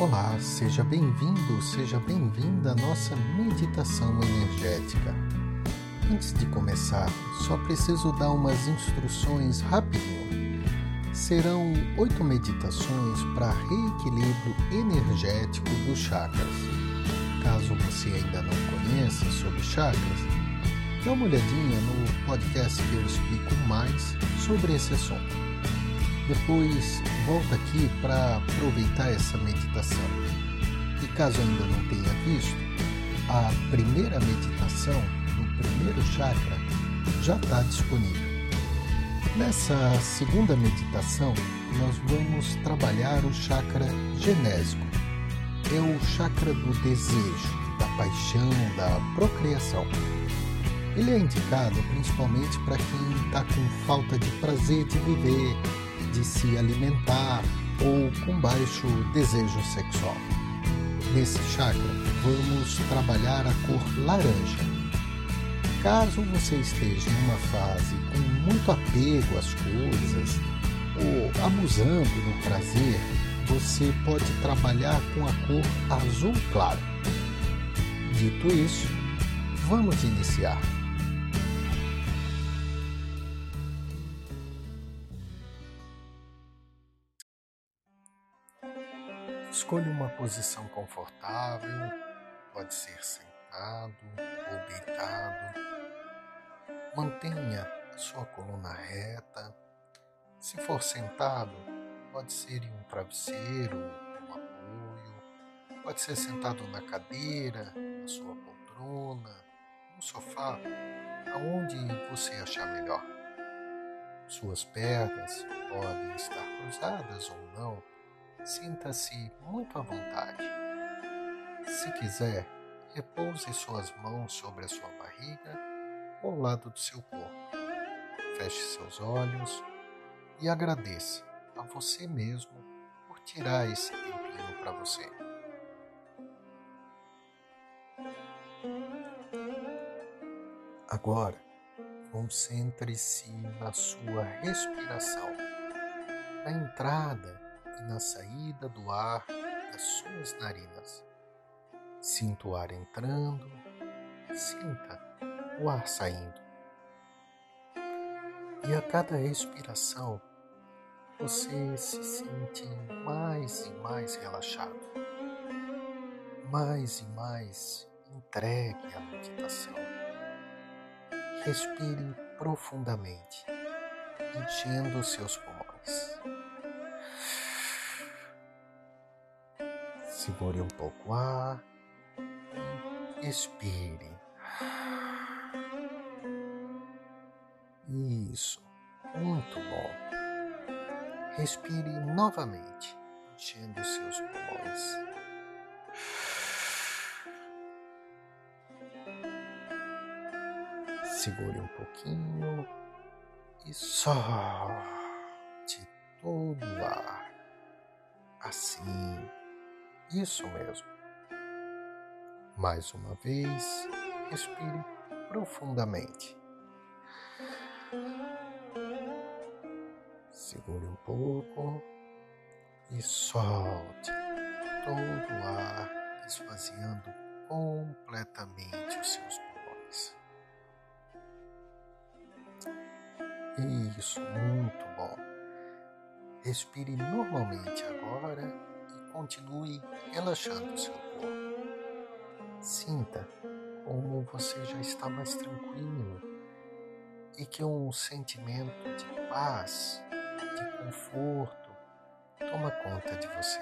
Olá, seja bem-vindo, seja bem-vinda à nossa meditação energética. Antes de começar, só preciso dar umas instruções rapidinho. Serão oito meditações para reequilíbrio energético dos chakras. Caso você ainda não conheça sobre chakras, dê uma olhadinha no podcast que eu explico mais sobre esse assunto. Depois volta aqui para aproveitar essa meditação. E caso ainda não tenha visto, a primeira meditação do primeiro chakra já está disponível. Nessa segunda meditação, nós vamos trabalhar o chakra genésico. É o chakra do desejo, da paixão, da procriação. Ele é indicado principalmente para quem está com falta de prazer de viver, de se alimentar ou com baixo desejo sexual. Nesse chakra, vamos trabalhar a cor laranja. Caso você esteja em uma fase com muito apego às coisas ou abusando do prazer, você pode trabalhar com a cor azul claro. Dito isso, vamos iniciar. Escolha uma posição confortável, pode ser sentado ou deitado. Mantenha a sua coluna reta. Se for sentado, pode ser em um travesseiro, um apoio, pode ser sentado na cadeira, na sua poltrona, no sofá, aonde você achar melhor. Suas pernas podem estar cruzadas ou não Sinta-se muito à vontade. Se quiser, repouse suas mãos sobre a sua barriga ou ao lado do seu corpo. Feche seus olhos e agradeça a você mesmo por tirar esse tempinho para você. Agora, concentre-se na sua respiração, na entrada e na saída do ar das suas narinas. Sinta o ar entrando, sinta o ar saindo. E a cada respiração, você se sente mais e mais relaxado, mais e mais entregue à meditação. Respire profundamente, enchendo seus pulmões. Segure um pouco o ar. Expire. Isso, muito bom. Respire novamente, enchendo seus pulmões. Segure um pouquinho e solte todo o ar. Assim isso mesmo. Mais uma vez, respire profundamente. Segure um pouco e solte todo o ar, esvaziando completamente os seus pulmões. Isso, muito bom. Respire normalmente agora continue relaxando seu corpo. Sinta como você já está mais tranquilo e que um sentimento de paz, de conforto, toma conta de você.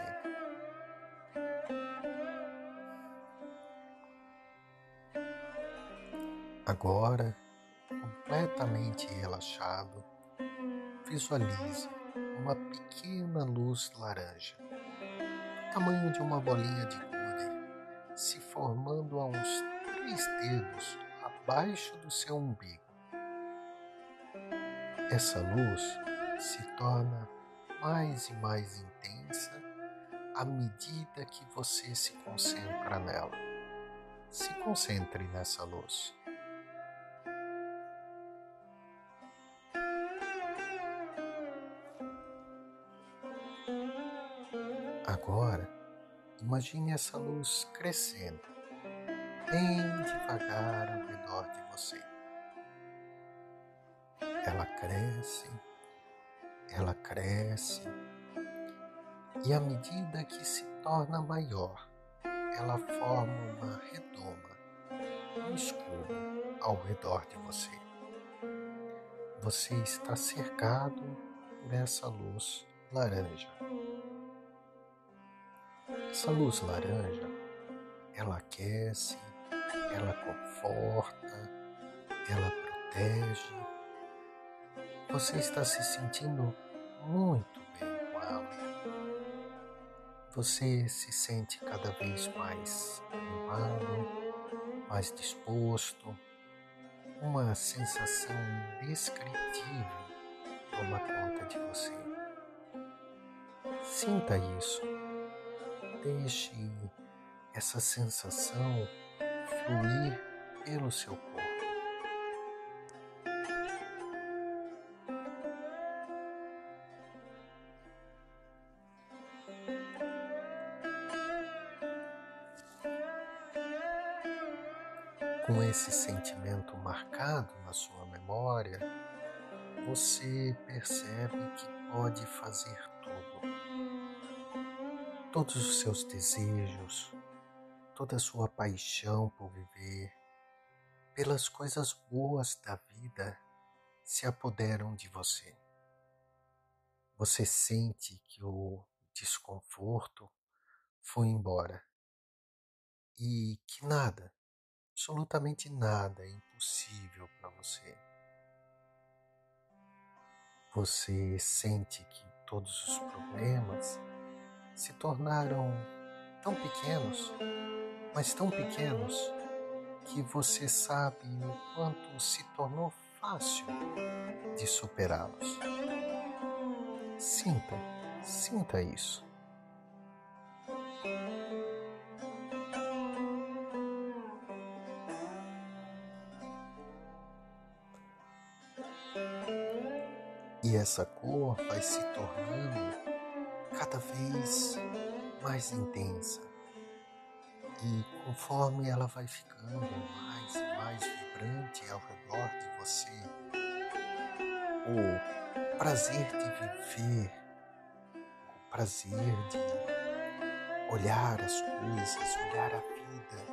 Agora, completamente relaxado, visualize uma pequena luz laranja tamanho de uma bolinha de gude, se formando a uns três dedos abaixo do seu umbigo. Essa luz se torna mais e mais intensa à medida que você se concentra nela. Se concentre nessa luz. Agora, Imagine essa luz crescendo, bem devagar ao redor de você. Ela cresce, ela cresce, e à medida que se torna maior, ela forma uma redoma, um escudo ao redor de você. Você está cercado por essa luz laranja. Essa luz laranja, ela aquece, ela conforta, ela protege. Você está se sentindo muito bem com ela. Você se sente cada vez mais animado, mais disposto, uma sensação indescritível toma conta de você. Sinta isso. Deixe essa sensação fluir pelo seu corpo. Com esse sentimento marcado na sua memória, você percebe que pode fazer. Todos os seus desejos, toda a sua paixão por viver, pelas coisas boas da vida se apoderam de você. Você sente que o desconforto foi embora e que nada, absolutamente nada é impossível para você. Você sente que todos os problemas se tornaram tão pequenos, mas tão pequenos, que você sabe o quanto se tornou fácil de superá-los. Sinta, sinta isso. E essa cor vai se tornando cada vez mais intensa. E conforme ela vai ficando mais e mais vibrante ao redor de você, o prazer de viver, o prazer de olhar as coisas, olhar a vida,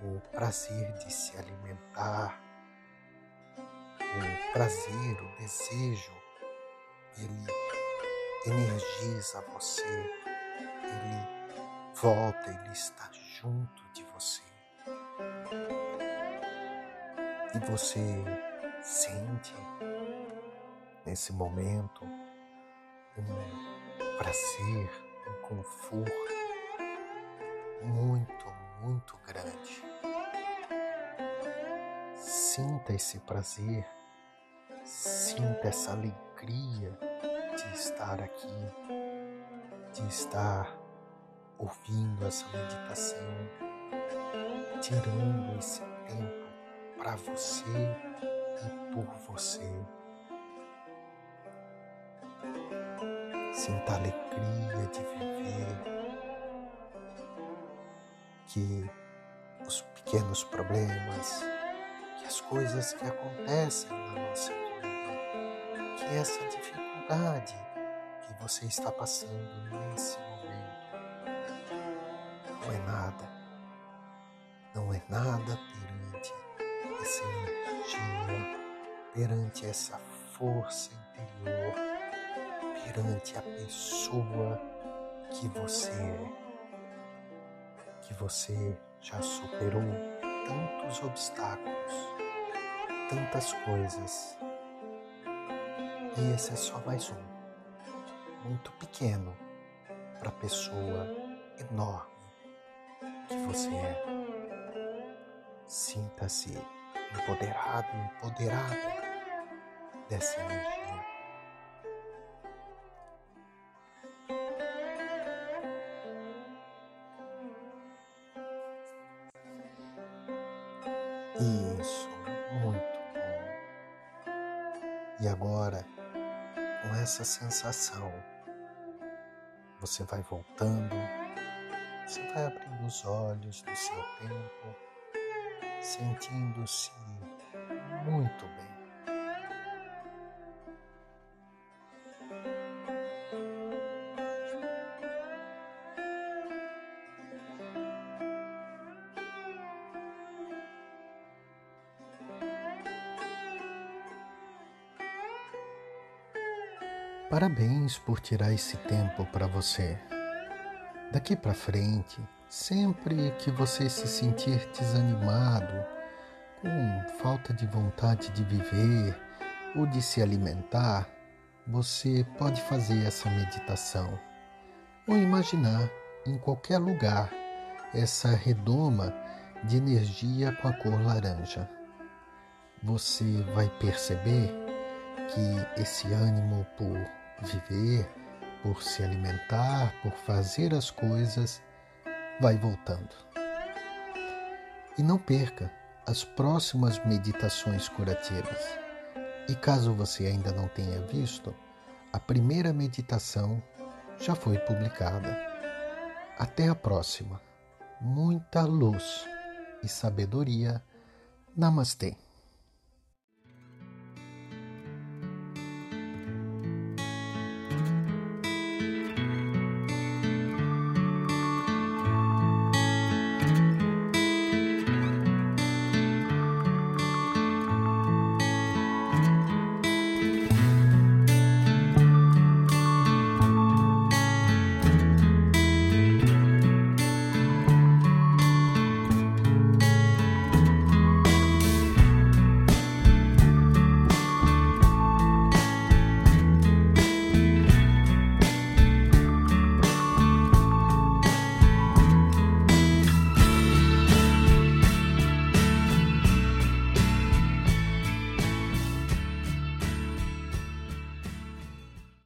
o prazer de se alimentar, o prazer, o desejo, ele energiza você, ele volta, ele está junto de você. E você sente nesse momento um prazer, um conforto muito, muito grande. Sinta esse prazer Sinta essa alegria estar aqui, de estar ouvindo essa meditação, tirando esse tempo para você e por você. Sinta a alegria de viver, que os pequenos problemas, que as coisas que acontecem na nossa vida, que essa dificuldade que você está passando nesse momento. Não é nada, não é nada perante essa energia, perante essa força interior, perante a pessoa que você é, que você já superou tantos obstáculos, tantas coisas. E esse é só mais um, muito pequeno para a pessoa enorme que você é. Sinta-se empoderado, empoderada dessa energia. Isso, muito bom. E agora, com essa sensação, você vai voltando Você vai abrindo os olhos no seu tempo, sentindo-se muito bem. Parabéns por tirar esse tempo para você. Daqui para frente, sempre que você se sentir desanimado, com falta de vontade de viver ou de se alimentar, você pode fazer essa meditação ou imaginar em qualquer lugar essa redoma de energia com a cor laranja. Você vai perceber que esse ânimo por viver, por se alimentar, por fazer as coisas, vai voltando. E não perca as próximas meditações curativas. E caso você ainda não tenha visto, a primeira meditação já foi publicada. Até a próxima. Muita luz e sabedoria. Namastê.